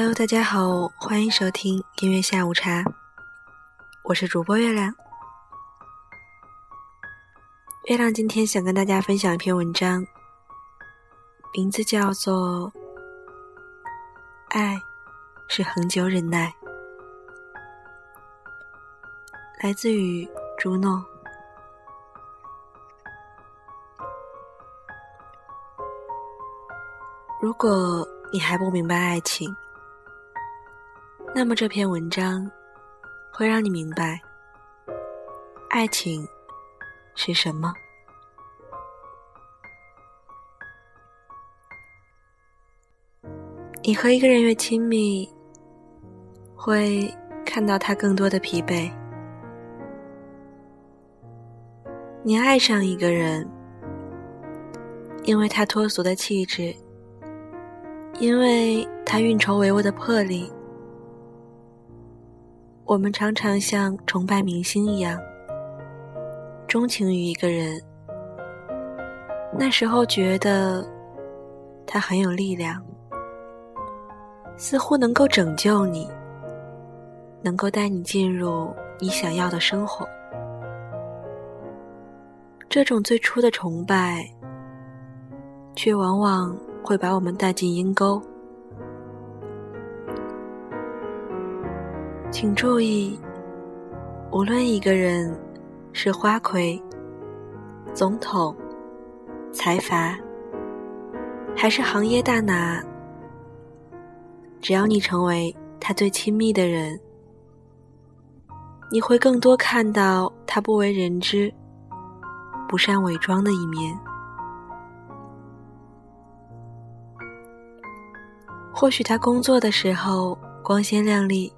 Hello，大家好，欢迎收听音乐下午茶，我是主播月亮。月亮今天想跟大家分享一篇文章，名字叫做《爱是恒久忍耐》，来自于朱诺。如果你还不明白爱情，那么这篇文章会让你明白爱情是什么。你和一个人越亲密，会看到他更多的疲惫。你爱上一个人，因为他脱俗的气质。因为他运筹帷幄的魄力，我们常常像崇拜明星一样钟情于一个人。那时候觉得他很有力量，似乎能够拯救你，能够带你进入你想要的生活。这种最初的崇拜，却往往。会把我们带进阴沟。请注意，无论一个人是花魁、总统、财阀，还是行业大拿，只要你成为他最亲密的人，你会更多看到他不为人知、不善伪装的一面。或许他工作的时候光鲜亮丽，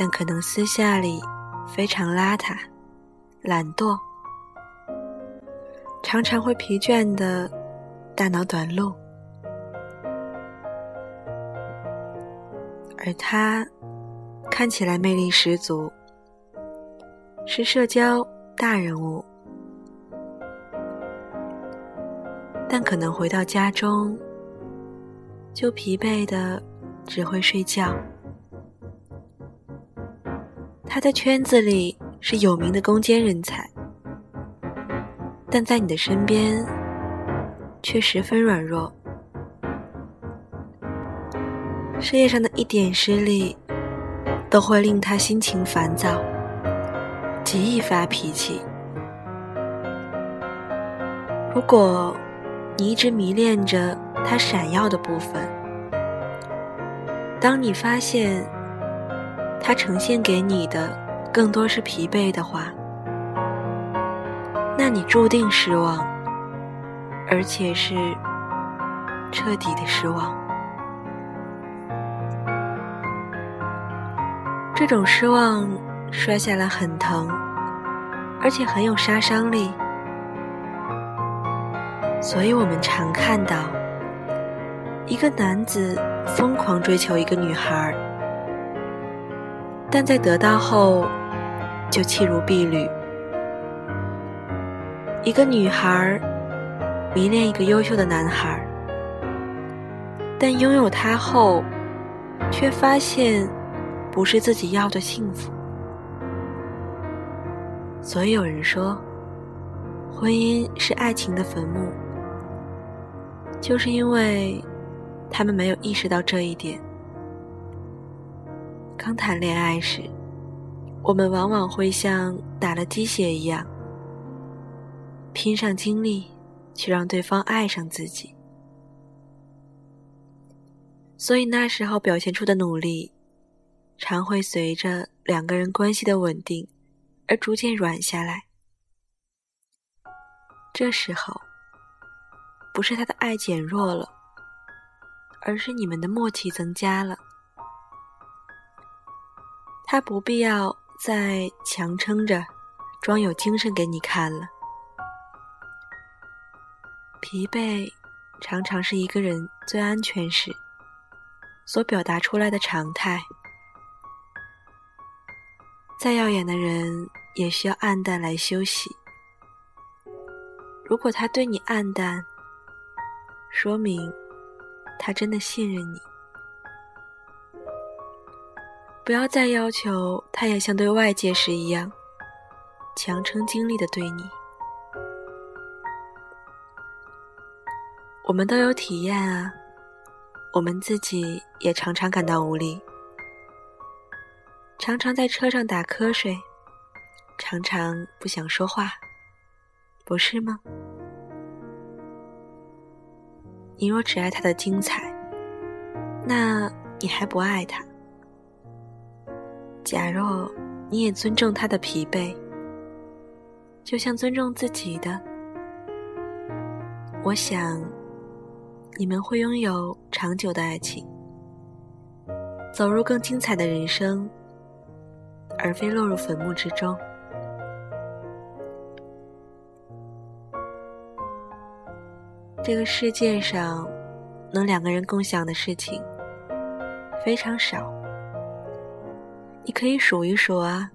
但可能私下里非常邋遢、懒惰，常常会疲倦的大脑短路。而他看起来魅力十足，是社交大人物，但可能回到家中。就疲惫的只会睡觉。他在圈子里是有名的攻坚人才，但在你的身边却十分软弱。事业上的一点失利，都会令他心情烦躁，极易发脾气。如果你一直迷恋着，他闪耀的部分。当你发现它呈现给你的更多是疲惫的话，那你注定失望，而且是彻底的失望。这种失望摔下来很疼，而且很有杀伤力，所以我们常看到。一个男子疯狂追求一个女孩，但在得到后就弃如敝履；一个女孩迷恋一个优秀的男孩，但拥有他后却发现不是自己要的幸福。所以有人说，婚姻是爱情的坟墓，就是因为。他们没有意识到这一点。刚谈恋爱时，我们往往会像打了鸡血一样，拼上精力去让对方爱上自己。所以那时候表现出的努力，常会随着两个人关系的稳定而逐渐软下来。这时候，不是他的爱减弱了。而是你们的默契增加了，他不必要再强撑着，装有精神给你看了。疲惫常常是一个人最安全时所表达出来的常态。再耀眼的人也需要暗淡来休息。如果他对你暗淡，说明。他真的信任你，不要再要求他也像对外界时一样，强撑精力的对你。我们都有体验啊，我们自己也常常感到无力，常常在车上打瞌睡，常常不想说话，不是吗？你若只爱他的精彩，那你还不爱他。假若你也尊重他的疲惫，就像尊重自己的，我想你们会拥有长久的爱情，走入更精彩的人生，而非落入坟墓之中。这个世界上，能两个人共享的事情非常少。你可以数一数啊，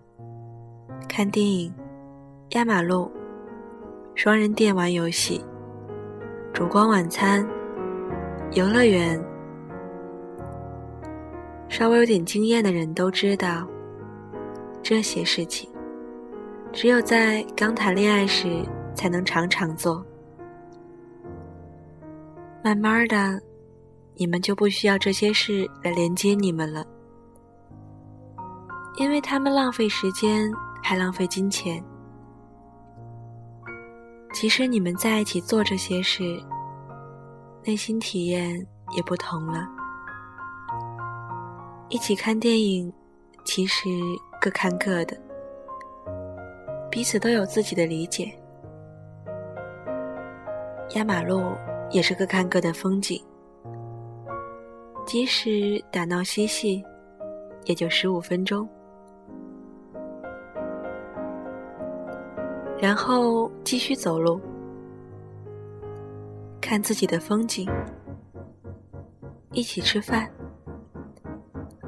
看电影、压马路、双人电玩游戏、烛光晚餐、游乐园。稍微有点经验的人都知道，这些事情只有在刚谈恋爱时才能常常做。慢慢的，你们就不需要这些事来连接你们了，因为他们浪费时间，还浪费金钱。其实你们在一起做这些事，内心体验也不同了。一起看电影，其实各看各的，彼此都有自己的理解。压马路。也是各看各的风景，即使打闹嬉戏，也就十五分钟，然后继续走路，看自己的风景，一起吃饭，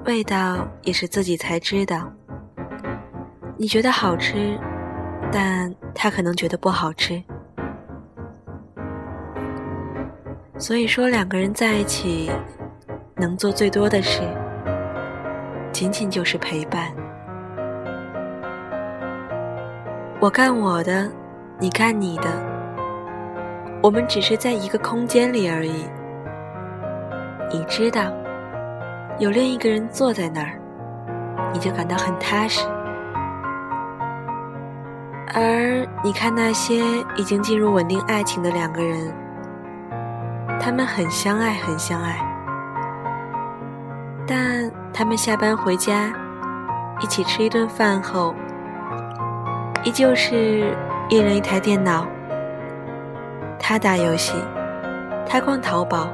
味道也是自己才知道。你觉得好吃，但他可能觉得不好吃。所以说，两个人在一起能做最多的事，仅仅就是陪伴。我干我的，你干你的，我们只是在一个空间里而已。你知道，有另一个人坐在那儿，你就感到很踏实。而你看那些已经进入稳定爱情的两个人。他们很相爱，很相爱，但他们下班回家，一起吃一顿饭后，依旧是一人一台电脑。他打游戏，他逛淘宝，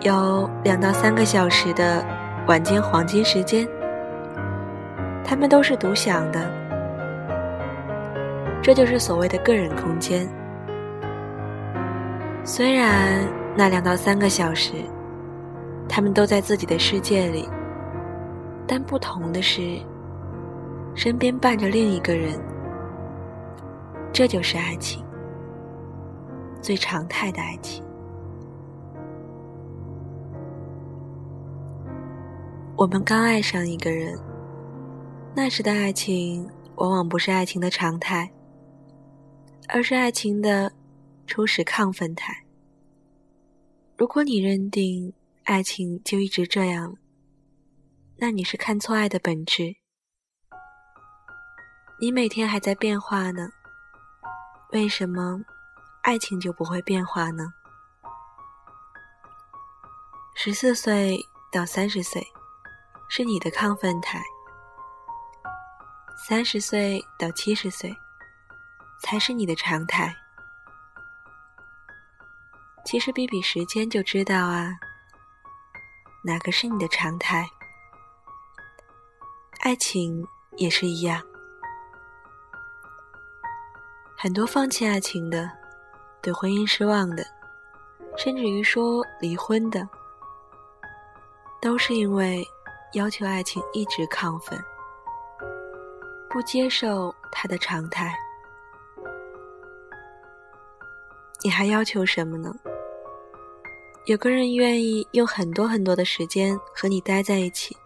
有两到三个小时的晚间黄金时间，他们都是独享的。这就是所谓的个人空间。虽然那两到三个小时，他们都在自己的世界里，但不同的是，身边伴着另一个人。这就是爱情，最常态的爱情。我们刚爱上一个人，那时的爱情往往不是爱情的常态，而是爱情的。初始亢奋态。如果你认定爱情就一直这样，那你是看错爱的本质。你每天还在变化呢，为什么爱情就不会变化呢？十四岁到三十岁是你的亢奋态，三十岁到七十岁才是你的常态。其实比比时间就知道啊，哪个是你的常态？爱情也是一样，很多放弃爱情的，对婚姻失望的，甚至于说离婚的，都是因为要求爱情一直亢奋，不接受它的常态。你还要求什么呢？有个人愿意用很多很多的时间和你待在一起，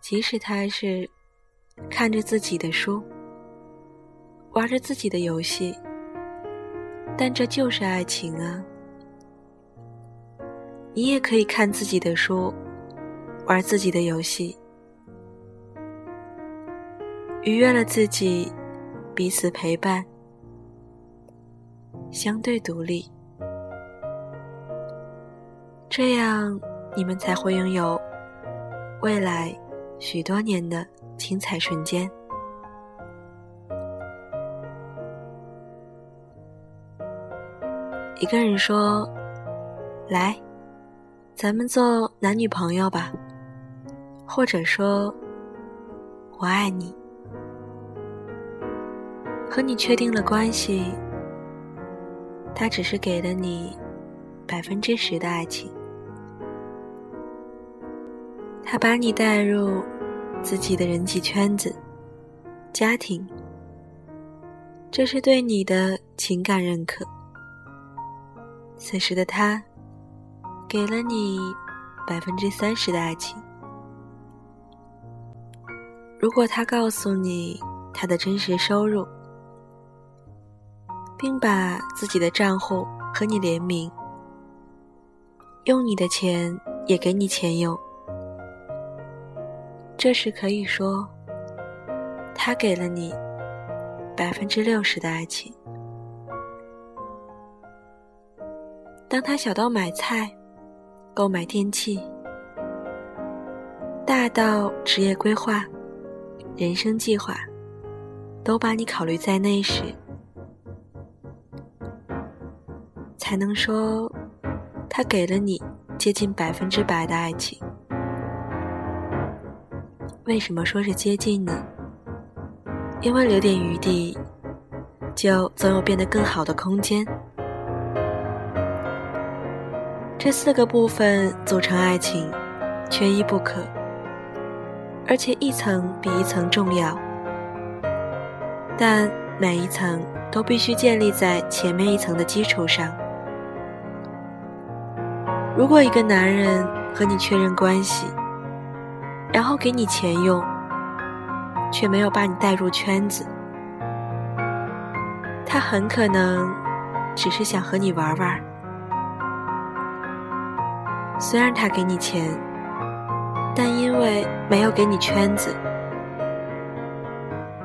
即使他是看着自己的书，玩着自己的游戏，但这就是爱情啊！你也可以看自己的书，玩自己的游戏，愉悦了自己，彼此陪伴，相对独立，这样你们才会拥有未来。许多年的精彩瞬间。一个人说：“来，咱们做男女朋友吧。”或者说：“我爱你。”和你确定了关系，他只是给了你百分之十的爱情。他把你带入自己的人际圈子、家庭，这是对你的情感认可。此时的他，给了你百分之三十的爱情。如果他告诉你他的真实收入，并把自己的账户和你联名，用你的钱也给你钱用。这时可以说，他给了你百分之六十的爱情。当他小到买菜、购买电器，大到职业规划、人生计划，都把你考虑在内时，才能说他给了你接近百分之百的爱情。为什么说是接近呢？因为留点余地，就总有变得更好的空间。这四个部分组成爱情，缺一不可，而且一层比一层重要。但每一层都必须建立在前面一层的基础上。如果一个男人和你确认关系，然后给你钱用，却没有把你带入圈子，他很可能只是想和你玩玩。虽然他给你钱，但因为没有给你圈子，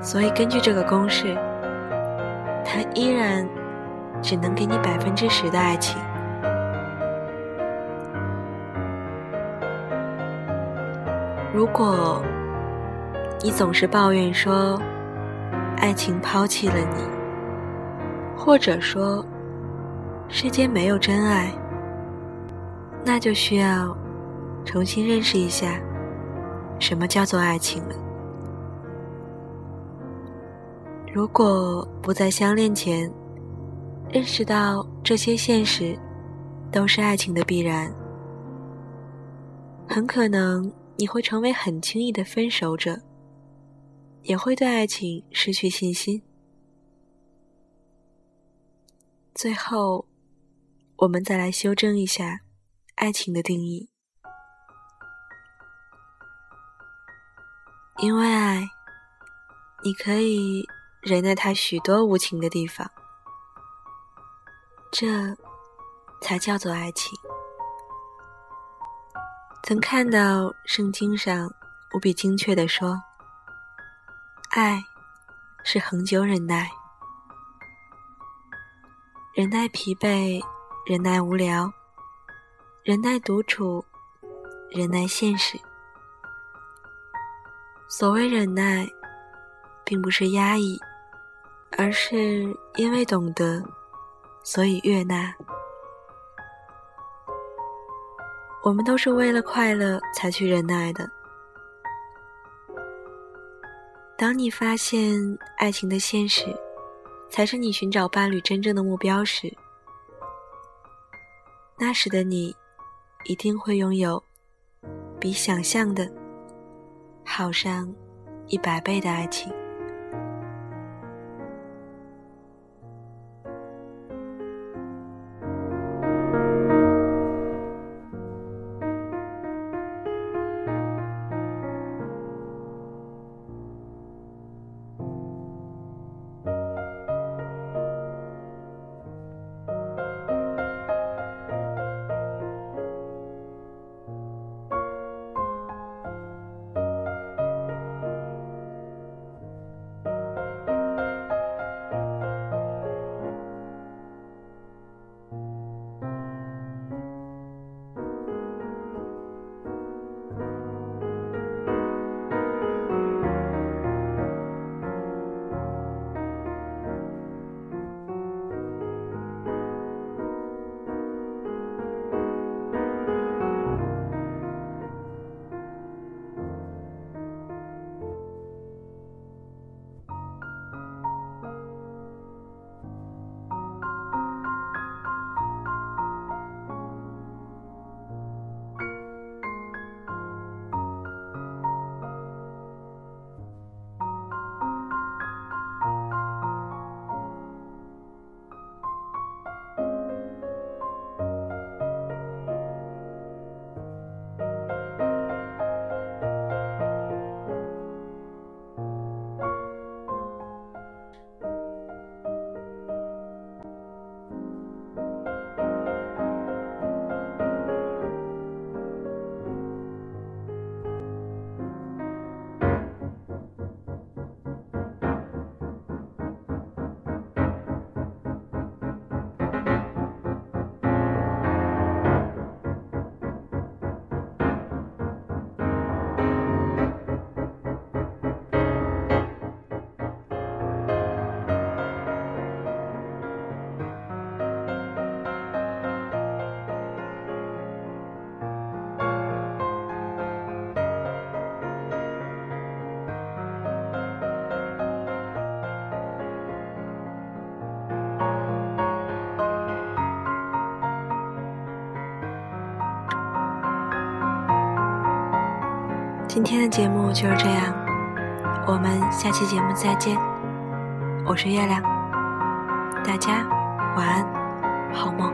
所以根据这个公式，他依然只能给你百分之十的爱情。如果你总是抱怨说爱情抛弃了你，或者说世间没有真爱，那就需要重新认识一下什么叫做爱情了。如果不在相恋前认识到这些现实都是爱情的必然，很可能。你会成为很轻易的分手者，也会对爱情失去信心。最后，我们再来修正一下爱情的定义。因为爱，你可以忍耐他许多无情的地方，这才叫做爱情。曾看到圣经上无比精确地说：“爱是恒久忍耐，忍耐疲惫，忍耐无聊，忍耐独处，忍耐现实。所谓忍耐，并不是压抑，而是因为懂得，所以悦纳。”我们都是为了快乐才去忍耐的。当你发现爱情的现实才是你寻找伴侣真正的目标时，那时的你一定会拥有比想象的好上一百倍的爱情。今天的节目就是这样，我们下期节目再见。我是月亮，大家晚安，好梦。